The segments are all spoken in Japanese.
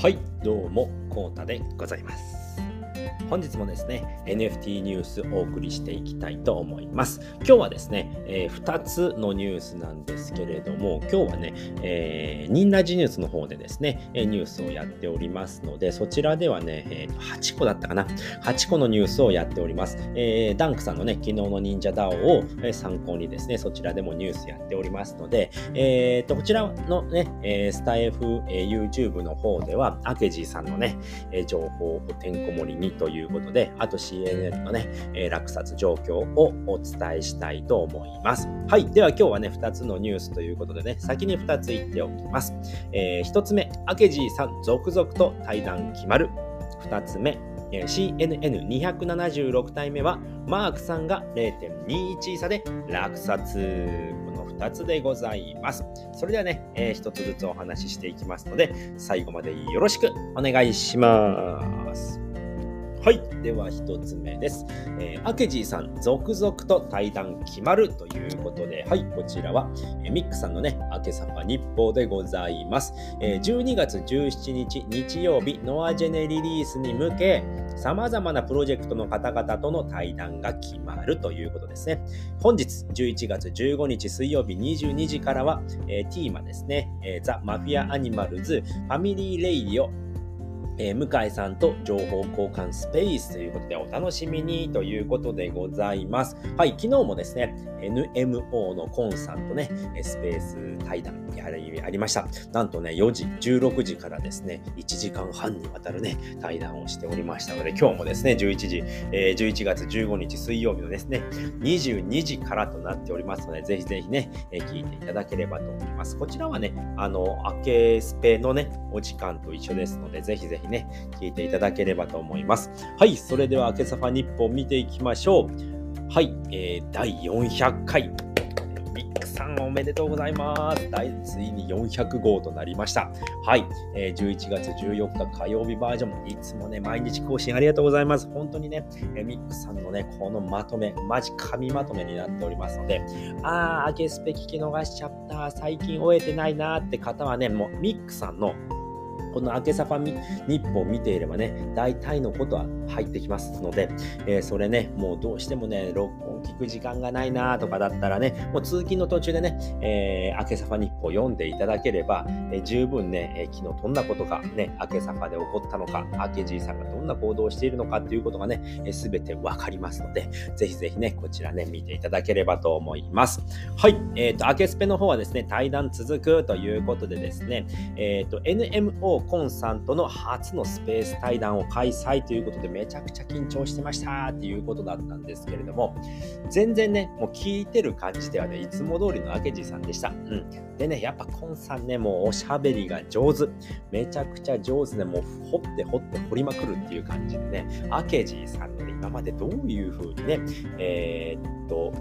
はいどうもこうたでございます。本日もですね NFT ニュースお送りしていきたいと思います。今日はですね、えー、2つのニュースなんですけれども今日はね、えー、ニンラジニュースの方でですねニュースをやっておりますのでそちらではね、えー、8個だったかな。8個のニュースをやっております、えー、ダンクさんのね昨日の忍者 DAO を参考にですねそちらでもニュースやっておりますので、えー、とこちらのね、スタイフ、YouTube の方ではアケジーさんのね、情報をてんこ盛りにといういうことで、あと CNN のね、えー、落札状況をお伝えしたいと思います。はい。では今日はね、2つのニュースということでね、先に2つ言っておきます。えー、1つ目、アケジーさん続々と対談決まる。2つ目え、CNN276 体目はマークさんが0.21差で落札。この2つでございます。それではね、えー、1つずつお話ししていきますので、最後までよろしくお願いします。はい。では一つ目です。えー、アケジーさん、続々と対談決まるということで、はい。こちらは、えー、ミックさんのね、アケサファ日報でございます。えー、12月17日日曜日、ノアジェネリリースに向け、様々なプロジェクトの方々との対談が決まるということですね。本日、11月15日水曜日22時からは、えー、ティーマですね、えー、ザ・マフィア・アニマルズ、ファミリー・レイディオ、えー、向井さんと情報交換スペースということでお楽しみにということでございます。はい、昨日もですね、NMO のコンさんとね、スペース対談やりありました。なんとね、4時、16時からですね、1時間半にわたるね、対談をしておりましたので、今日もですね、11時、えー、11月15日水曜日のですね、22時からとなっておりますので、ぜひぜひね、えー、聞いていただければと思います。こちらはね、あの、明けスペのね、お時間と一緒ですので、ぜひぜひね、聞いていただければと思います。はい、それでは、明けサファ日報見ていきましょう。はい、えー、第400回。ミックさんおめでとうございます。ついに400号となりました。はい、えー、11月14日火曜日バージョン。いつもね、毎日更新ありがとうございます。本当にね、えー、ミックさんのね、このまとめ、マジ神まとめになっておりますので、あー、明けスペ聞き逃しちゃった。最近終えてないなーって方はね、もうミックさんのこの明けさファ日報を見ていればね、大体のことは入ってきますので、えー、それね、もうどうしてもね、録聞く時間がないなとかだったらね、もう通勤の途中でね、えー、明けサファ日報を読んでいただければ、えー、十分ね、えー、昨日どんなことがね、明けサファで起こったのか、明けじいさんがどんな行動をしているのかっていうことがね、す、べ、てわかりますので、ぜひぜひね、こちらね、見ていただければと思います。はい、えっ、ー、と、明けスペの方はですね、対談続くということでですね、えっ、ー、と、NMO コンさんとの初のスペース対談を開催ということでめちゃくちゃ緊張してましたっていうことだったんですけれども全然ねもう聞いてる感じではねいつも通りの明治さんでした、うん、でねやっぱコンさんねもうおしゃべりが上手。めちゃくちゃ上手でもう掘って掘って掘りまくるっていう感じでね明治さんのね今までどういう風にねえー、っと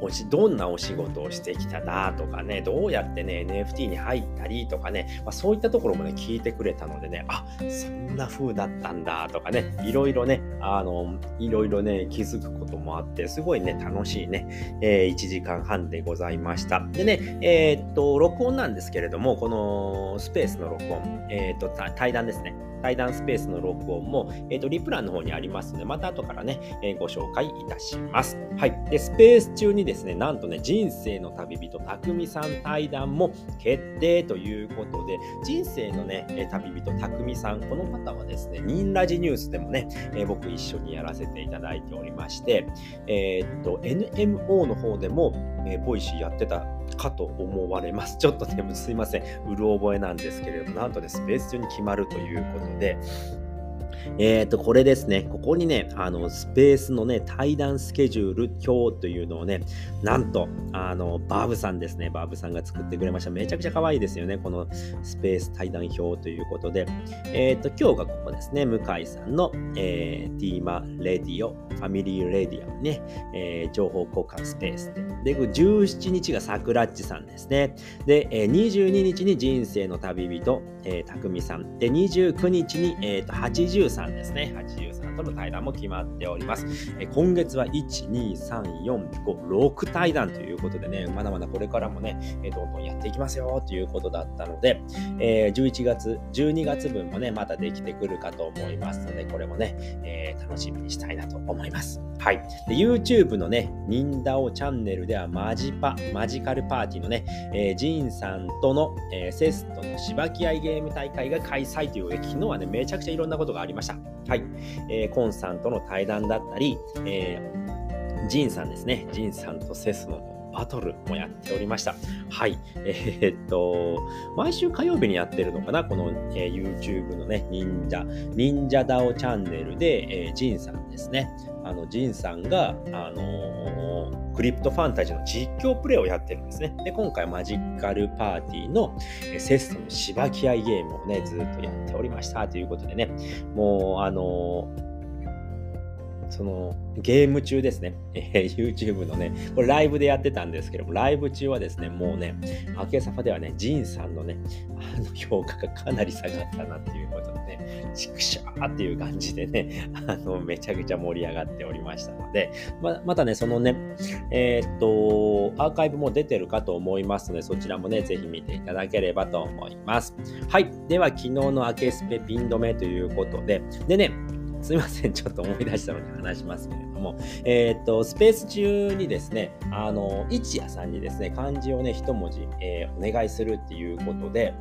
おしどんなお仕事をしてきたなとかね、どうやってね、NFT に入ったりとかね、まあ、そういったところもね、聞いてくれたのでね、あ、そんな風だったんだとかね、いろいろね、あの、いろいろね、気づくこともあって、すごいね、楽しいね、えー、1時間半でございました。でね、えー、っと、録音なんですけれども、このスペースの録音、えー、っと、対談ですね。対談スペースの録音も、えっ、ー、と、リプランの方にありますので、また後からね、えー、ご紹介いたします。はい。で、スペース中にですね、なんとね、人生の旅人、たくみさん対談も決定ということで、人生のね、旅人、たくみさん、この方はですね、ニンラジニュースでもね、えー、僕一緒にやらせていただいておりまして、えー、っと、NMO の方でも、えー、ボイシーやってたかと思われます。ちょっとね、すいません。うる覚えなんですけれども、なんとね、スペース中に決まるということで、えっ、ー、と、これですね、ここにね、あの、スペースのね、対談スケジュール表というのをね、なんと、あの、バーブさんですね、バーブさんが作ってくれました。めちゃくちゃ可愛いですよね、このスペース対談表ということで。えっ、ー、と、今日がここですね、向井さんの、えー、ティーマレディオ、ファミリーレディオね、えー、情報交換スペースで。で、17日がサクラッチさんですね。で、えー、22日に人生の旅人、えー、たくみさん。で、29日に、え、ー、と、80 83ですね。83との対談も決まっております。え今月は1、2、3、4、5、6対談ということでね、まだまだこれからもね、えどんどんやっていきますよということだったので、え11月、12月分もね、またできてくるかと思いますので、これもね、えー、楽しみにしたいなと思います。はい。で YouTube のね、ニンダオチャンネルではマジパ、マジカルパーティーのね、えー、ジンさんとの、えー、セストのしばき合いゲゲーム大会が開催ということで、昨日はね、めちゃくちゃいろんなことがありました。はい。えー、コンさんとの対談だったり、えー、ジンさんですね。ジンさんとセスのバトルもやっておりました。はい。えー、っと、毎週火曜日にやってるのかな？この、えー、YouTube のね、忍者、忍者ダオチャンネルで、えー、ジンさんですね。あの、ジンさんが、あのー、クリプトファンタジーの実況プレイをやってるんですね。で、今回マジカルパーティーのえセストのしばき合いゲームをね、ずっとやっておりましたということでね、もう、あのーそのゲーム中ですね、えー、YouTube のね、これライブでやってたんですけども、ライブ中はですね、もうね、アケサファではね、ジンさんのね、あの評価がかなり下がったなっていうことでね、チクシャーっていう感じでね、あの、めちゃくちゃ盛り上がっておりましたので、ままたね、そのね、えー、っと、アーカイブも出てるかと思いますので、そちらもね、ぜひ見ていただければと思います。はい。では、昨日のアケスペピン止めということで、でね、すいません、ちょっと思い出したので話しますけれども、えー、っと、スペース中にですね、あの、一夜さんにですね、漢字をね、一文字、えー、お願いするっていうことで、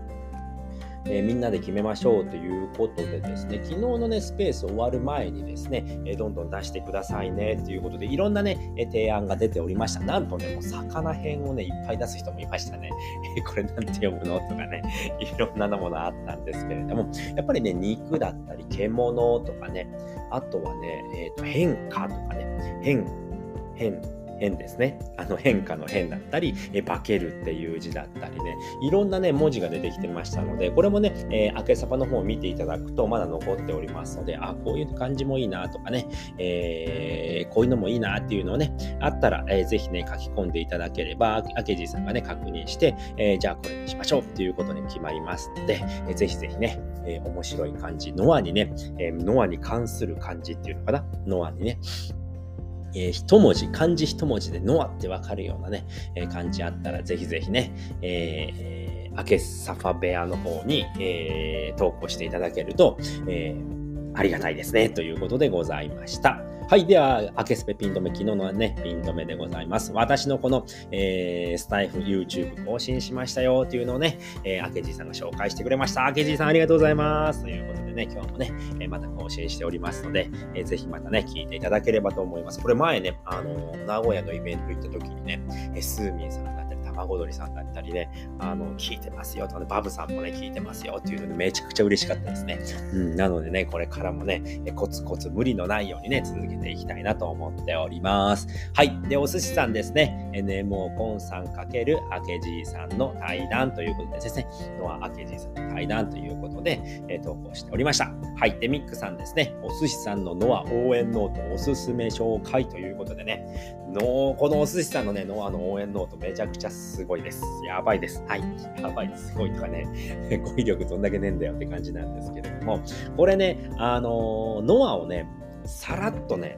えー、みんなで決めましょうということでですね、昨日のね、スペース終わる前にですね、えー、どんどん出してくださいねということで、いろんなね、え、提案が出ておりました。なんとね、もう魚編をね、いっぱい出す人もいましたね。え これなんて読むの？とかね、いろんなものあったんですけれども、やっぱりね、肉だったり、獣とかね、あとはね、えっ、と、変化とかね、変、変、変ですね。あの変化の変だったり、え化けるっていう字だったりね、いろんなね、文字が出てきてましたので、これもね、えー、明けさばの方を見ていただくとまだ残っておりますので、あ、こういう感じもいいなとかね、えー、こういうのもいいなっていうのをね、あったら、えー、ぜひね、書き込んでいただければ、明治さんがね、確認して、えー、じゃあこれにしましょうっていうことに決まりますので、えー、ぜひぜひね、えー、面白い漢字、ノアにね、えー、ノアに関する漢字っていうのかな、ノアにね、えー、一文字、漢字一文字でノアってわかるようなね、えー、漢字あったらぜひぜひね、えー、アケサファ部屋の方に、えー、投稿していただけると、えー、ありがたいですね、ということでございました。はい。では、アケスペピン止め、昨日のね、ピン止めでございます。私のこの、えー、スタイフ YouTube 更新しましたよっていうのをね、えー、アケジーさんが紹介してくれました。アケジーさんありがとうございます。ということでね、今日もね、え、また更新しておりますので、えー、ぜひまたね、聞いていただければと思います。これ前ね、あの名古屋のイベント行った時にね、えスーミンさんが孫鳥さんだったりね、あの、聞いてますよとかね、バブさんもね、聞いてますよっていうので、めちゃくちゃ嬉しかったですね。うん、なのでね、これからもね、コツコツ無理のないようにね、続けていきたいなと思っております。はい。で、お寿司さんですね、NMO コンさん×明治さんの対談ということでですね、ノア明治さんの対談ということで、えー、投稿しておりました。はい。で、ミックさんですね、お寿司さんのノア応援ノートおすすめ紹介ということでね、のこのお寿司さんのね、ノアの応援ノートめちゃくちゃすごいです。やばいです。はい。やばいです。すごいとかね、語彙力どんだけねえんだよって感じなんですけれども、これね、あのノアをね、さらっとね、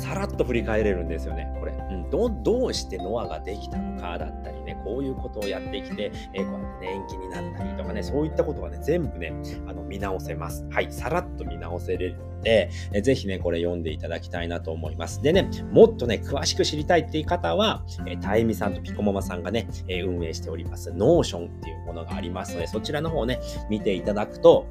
さらっと振り返れるんですよね、これ。うん、どどうしてノアができたのかだったりね、こういうことをやってきて、えー、こうやってね、延期になったりとかね、そういったことがね、全部ね、あの見直せます。はい、さらっと見直せれるので、えー、ぜひね、これ読んでいただきたいなと思います。でね、もっとね、詳しく知りたいっていう方は、えー、たえみさんとピコママさんがね、えー、運営しております、ノーションっていうものがありますので、そちらの方ね、見ていただくと、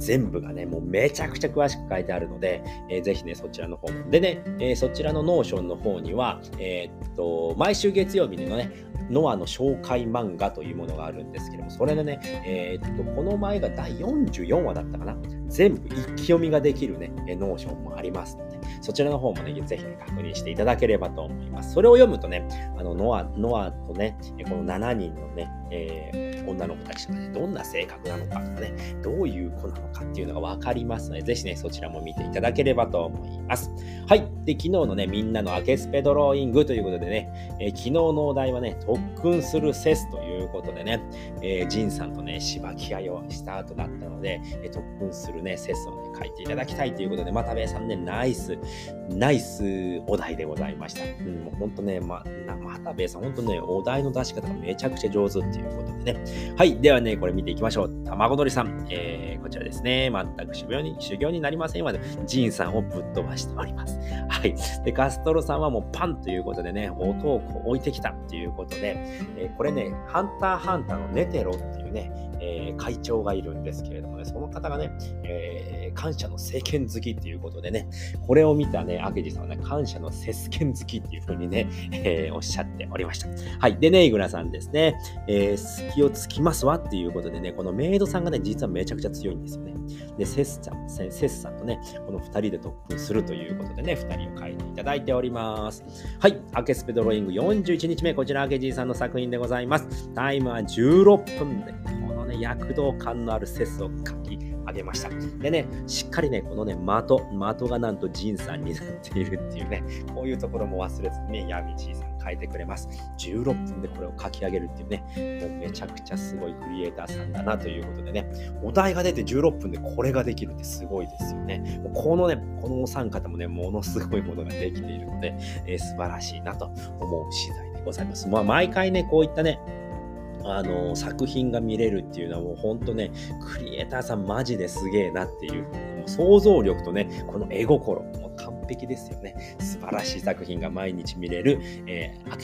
全部がね、もうめちゃくちゃ詳しく書いてあるので、えー、ぜひね、そちらの方も。でね、えー、そちらのノーションの方には、えー、っと、毎週月曜日のね、ノアの紹介漫画というものがあるんですけども、それでね、えー、っと、この前が第44話だったかな？全部一気読みができるね、ノーションもありますので、そちらの方もね、ぜひね、確認していただければと思います。それを読むとね、あの、ノア、ノアとね、この7人のね、えー、女の子たちがね、どんな性格なのかとかね、どういう子なのかっていうのがわかりますので、ぜひね、そちらも見ていただければと思います。はい。で、昨日のね、みんなのアケスペドローイングということでね、えー、昨日のお題はね、特訓するセスということでね、えー、ジンさんとね、しばき合いをした後だったので、えー、特訓するね、セスをね、書いていただきたいということで、またべさんね、ナイス、ナイスお題でございました。うん、もうほんとね、ま、またべさん、ほんとね、お題の出し方がめちゃくちゃ上手っていうことでね。はい、ではね、これ見ていきましょう。卵鳥さん、えー、こちらですね、全く修行に、修行になりませんまで、ジンさんをぶっ飛ばしております。はい。で、ガストロさんはもうパンということでね、音をこう置いてきたっていうことで、えー、これね、ハンターハンターのネテロっていうね、えー、会長がいるんですけれどもね、その方がね、ー、感謝の政権好きっていうことでね、これを見たね、明治さんはね、感謝の節権好きっていうふうにね、えー、おっしゃっておりました。はい。でね、イグラさんですね、えー、隙をつきますわっていうことでね、このメイドさんがね、実はめちゃくちゃ強いんですよね。で、セスちゃん、セスさんとね、この2人で特訓するということでね、2人を書いていただいております。はい。アケスペドロイング41日目、こちら、アケジーさんの作品でございます。タイムは16分で、このね、躍動感のあるセスを書き上げました。でね、しっかりね、このね、的、的がなんとジンさんになっているっていうね、こういうところも忘れずにね、ヤミチーさん書いてくれます。16分でこれを書き上げるっていうね、もうめちゃくちゃすごいクリエイターさんだなということでね、お題が出て16分でこれができるってすごいですよね。もうこのね、このお三方もね、ものすごいものができているので、えー、素晴らしいなと思う次第でございます。まあ、毎回ね、こういったね、あの作品が見れるっていうのはもうほんとね、クリエイターさんマジですげえなっていう、想像力とね、この絵心、もう完璧ですよね。素晴らしい作品が毎日見れる、えー、明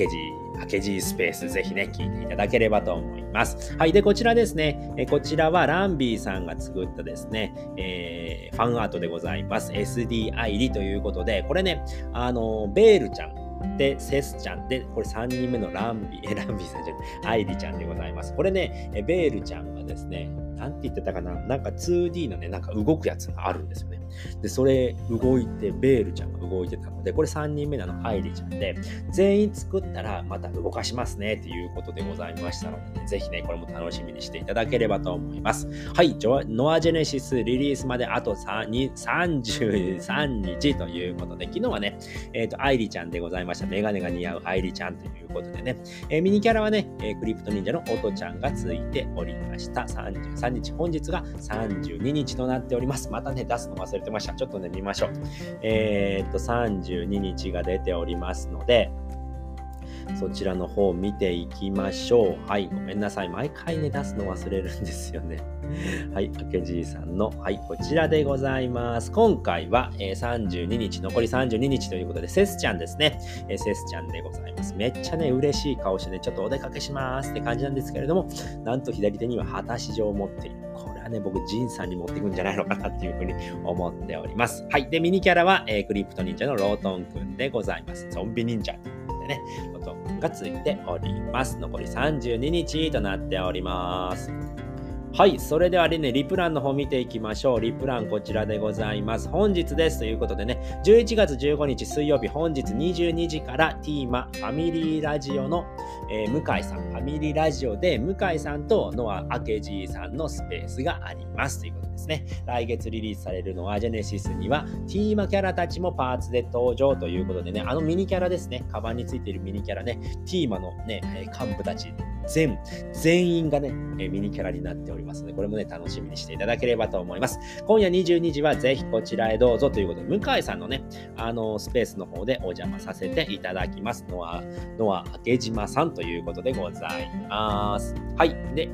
治、明治スペース、ぜひね、聞いていただければと思います。はい。で、こちらですね、え、こちらはランビーさんが作ったですね、えー、ファンアートでございます。SD 愛理ということで、これね、あの、ベールちゃん、で、セスちゃんで、これ3人目のランビ、え、ランビさんじゃない、アイリちゃんでございます。これね、ベールちゃんがですね、なんて言ってたかな、なんか 2D のね、なんか動くやつがあるんですよね。で、それ動いて、ベールちゃんが動いてたので、これ3人目なの、アイリちゃんで、全員作ったらまた動かしますね、ということでございましたので、ね、ぜひね、これも楽しみにしていただければと思います。はい、ノアジェネシスリリースまであと33日ということで、昨日はね、えっ、ー、と、アイリちゃんでございました。メガネが似合うアイリちゃんということでね、えー、ミニキャラはね、えー、クリプト忍者のオトちゃんがついておりました。33日、本日が32日となっております。またね、出すの忘れてました。ちょっとね、見ましょう。えー、っと、32日が出ておりますので、そちらの方見ていきましょう。はい、ごめんなさい。毎回ね、出すの忘れるんですよね。はい、あけじーさんの、はい、こちらでございます。今回は、えー、32日、残り32日ということで、セスちゃんですね。えー、セスちゃんでございます。めっちゃね、嬉しい顔してね、ちょっとお出かけしますって感じなんですけれども、なんと左手には果たし状を持っている。これはね、僕、ジンさんに持っていくんじゃないのかなっていうふうに思っております。はい。で、ミニキャラは、えー、クリプト忍者のロートンくんでございます。ゾンビ忍者ということでね、ロートンくんがついております。残り32日となっております。はい。それではね、リプランの方見ていきましょう。リプランこちらでございます。本日です。ということでね、11月15日水曜日、本日22時からティーマファミリーラジオの、えー、向井さん、ファミリーラジオで向井さんとノア・アケジーさんのスペースがあります。ということですね。来月リリースされるノア・ジェネシスには、ティーマキャラたちもパーツで登場ということでね、あのミニキャラですね。カバンについているミニキャラね、ティーマのね、幹部たち全、全員がね、えミニキャラになっておりますので、これもね、楽しみにしていただければと思います。今夜22時はぜひこちらへどうぞということで、向井さんのね、あの、スペースの方でお邪魔させていただきます。ノア、ノア明島さんということでございます。はい。で、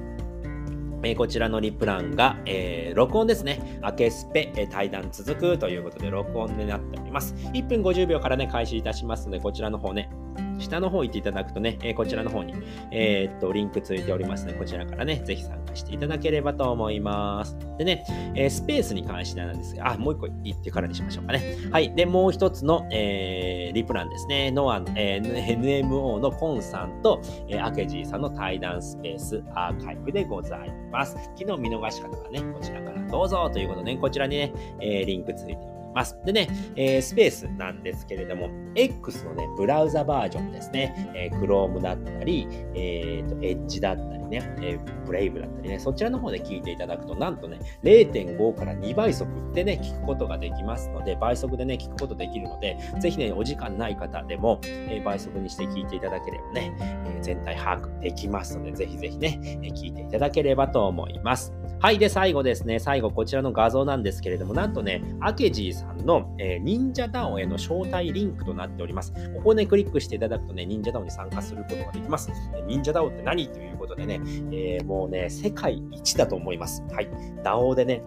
えこちらのリプランが、えー、録音ですね。明けスペ、え対談続くということで、録音になっております。1分50秒からね、開始いたしますので、こちらの方ね、下の方行っていただくとね、えこちらの方に、えー、っと、リンクついておりますので、こちらからね、ぜひ参加していただければと思います。でね、えー、スペースに関してなんですが、あ、もう一個言ってからにしましょうかね。はい。で、もう一つの、えー、リプランですね。ノアの、えー、NMO のコンさんと、えー、アケジーさんの対談スペースアーカイブでございます。昨日見逃し方はね、こちらからどうぞということで、ね、こちらにね、えー、リンクついております。ます。でね、えー、スペースなんですけれども、X のね、ブラウザバージョンですね、えー、Chrome だったり、えーと、Edge だったりね、えー、ブレイブだったりね、そちらの方で聞いていただくと、なんとね、0.5から2倍速でね、聞くことができますので、倍速でね、聞くことできるので、ぜひね、お時間ない方でも、えー、倍速にして聞いていただければね、えー、全体把握できますので、ぜひぜひね、え聞いていただければと思います。はい。で、最後ですね。最後、こちらの画像なんですけれども、なんとね、アケジーさんの、えー、忍者ダオへの招待リンクとななっております。ここをね、クリックしていただくとね、忍者ダオに参加することができます。忍者ダオって何ということでね、えー、もうね、世界一だと思います。はい。ダオでね、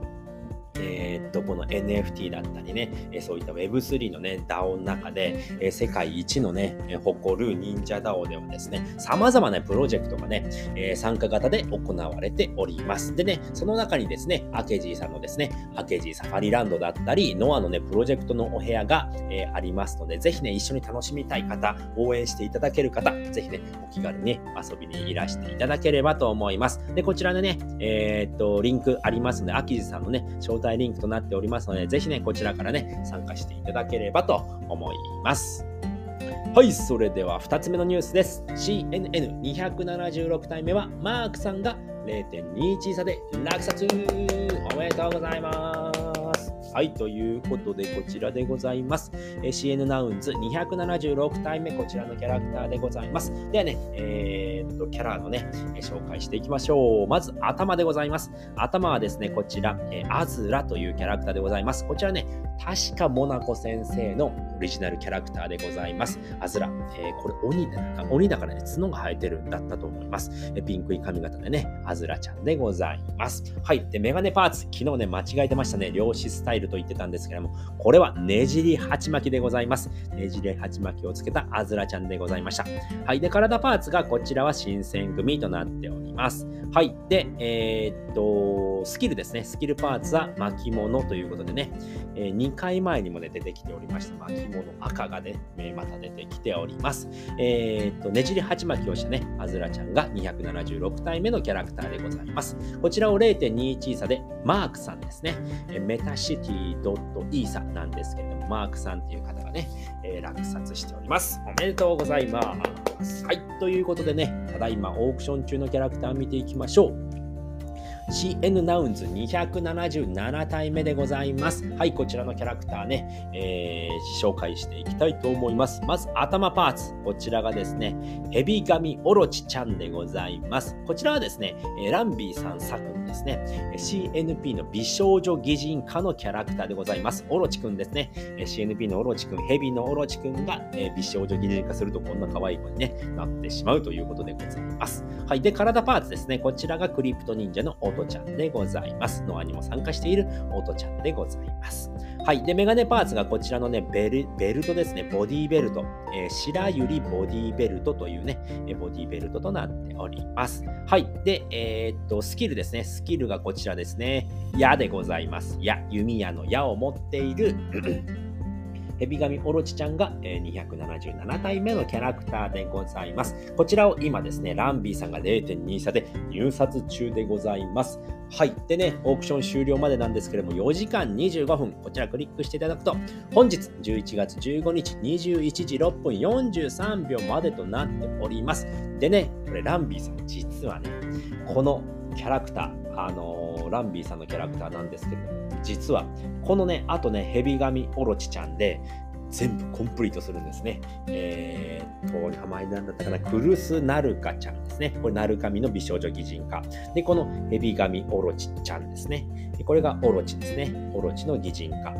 えー、っと、この NFT だったりね、えそういった Web3 のね、DAO の中で、え世界一のね、誇る忍者 DAO ではですね、様々なプロジェクトがね、え参加型で行われております。でね、その中にですね、アケジーさんのですね、アケジーサファリランドだったり、ノアのね、プロジェクトのお部屋が、えありますので、ぜひね、一緒に楽しみたい方、応援していただける方、ぜひね、お気軽に遊びにいらしていただければと思います。で、こちらでね、えー、っと、リンクありますので、アキジさんのね、招待リンクとなっておりますので、ぜひね、こちらからね、参加していただければと思います。はい、それでは2つ目のニュースです。CNN276 体目は、マークさんが0.21差で落札おめでとうございます。はい、ということで、こちらでございます。え CN ナウンズ276体目、こちらのキャラクターでございます。ではね、えー、っと、キャラのね、紹介していきましょう。まず、頭でございます。頭はですね、こちら、えアズラというキャラクターでございます。こちらね、確かモナコ先生のオリジナルキャラクターでございます。アズラ。えー、これ鬼だか、鬼だからね、角が生えてるんだったと思います。えピンクい髪型でね、アズラちゃんでございます。はい。で、メガネパーツ。昨日ね、間違えてましたね。漁師スタイルと言ってたんですけれども、これはねじり鉢巻きでございます。ねじり鉢巻きをつけたアズラちゃんでございました。はい。で、体パーツがこちらは新選組となっております。はい。で、えー、っと、スキルですね。スキルパーツは巻物ということでね、えー、2回前にもね、出てきておりました。巻物赤がね、また出てきております。えー、っと、ねじり鉢巻きをしたね、アズラちゃんが276体目のキャラクターでございます。こちらを0.21差で、マークさんですね。メタシティ .e サなんですけれども、マークさんっていう方がね、えー、落札しております。おめでとうございます。はい。ということでね、ただいまオークション中のキャラクター見ていきましょう。CN ナウンズ277体目でございます。はい、こちらのキャラクターね、えー、紹介していきたいと思います。まず、頭パーツ。こちらがですね、ヘビガミオロチちゃんでございます。こちらはですね、ランビーさん作ですね、CNP の美少女擬人化のキャラクターでございます。オロチくんですね。CNP のオロチくん、ヘビのオロチくんが美少女擬人化するとこんな可愛い子に、ね、なってしまうということでございます。はい。で、体パーツですね。こちらがクリプト忍者のオトちゃんでございます。ノアにも参加しているオトちゃんでございます。はい。で、メガネパーツがこちらのね、ベルベルトですね。ボディベルト。えー、白百合ボディベルトというね、ボディベルトとなっております。はい。で、えー、っと、スキルですね。スキルがこちらですね。矢でございます。矢、弓矢の矢を持っているヘビガミオロチちゃんが、277体目のキャラクターでございます。こちらを今ですね、ランビーさんが0.2差で入札中でございます。はい。でね、オークション終了までなんですけれども、4時間25分、こちらクリックしていただくと、本日11月15日21時6分43秒までとなっております。でね、これランビーさん、実はね、このキャラクター、あのー、ランビーさんのキャラクターなんですけれども、実は、このね、あとね、ヘビガミオロチちゃんで、全部コンプリートするんですね。えー、っと、名前なんだったかな、クルスナルカちゃんですね。これ、ナルカミの美少女擬人化。で、このヘビガミオロチちゃんですね。これがオロチですね。オロチの擬人化。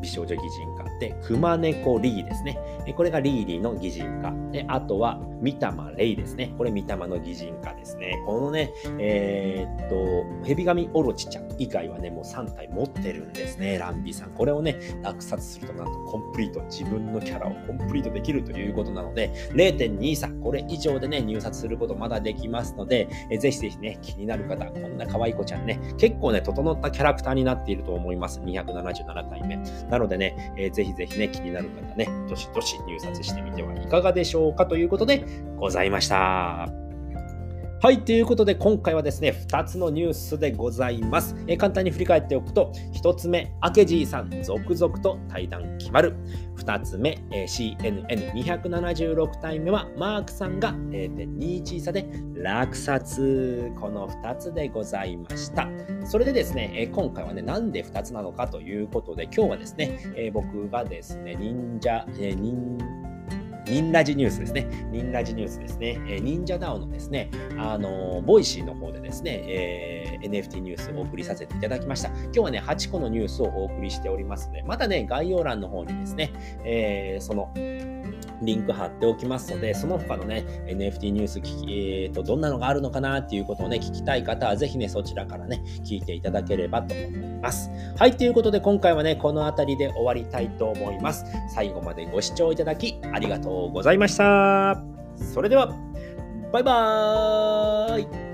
美少女擬人化。で、クマネコリーですね。これがリーリーの擬人化。で、あとは、ミタマレイですね。これ、ミタマの擬人化ですね。このね、えー、っと、ヘビガミオロチちゃん以外はね、もう3体持ってるんですね。ランビーさん。これをね、落札するとなんとコンプリート、自分のキャラをコンプリートできるということなので、0.23、これ以上でね、入札することまだできますので、えぜひぜひね、気になる方、こんな可愛い子ちゃんね、結構ね、整ったキャラクターになっていると思います。277体目。なのでね、えー、ぜひぜひね、気になる方ね、どしどし入札してみてはいかがでしょうかということでございました。はい、ということで今回はですね、2つのニュースでございます。え簡単に振り返っておくと、1つ目、明治さん、続々と対談決まる。2つ目、CNN276 体目は、マークさんが0.21差で落札。この2つでございました。それでですね、え今回はね、なんで2つなのかということで、今日はですね、え僕がですね、忍者、え忍者ニンラジニュースですね。ニンラジニュースですね。えー、忍者 DAO のですね、あのー、 Voicy の方でですね、えー、NFT ニュースをお送りさせていただきました。今日はね、8個のニュースをお送りしておりますので、またね、概要欄の方にですね、えー、その、リンク貼っておきますので、その他のね、NFT ニュース聞き、えーと、どんなのがあるのかなっていうことをね、聞きたい方は、ぜひね、そちらからね、聞いていただければと思います。はい、ということで、今回はね、この辺りで終わりたいと思います。最後までご視聴いただき、ありがとうございました。それでは、バイバーイ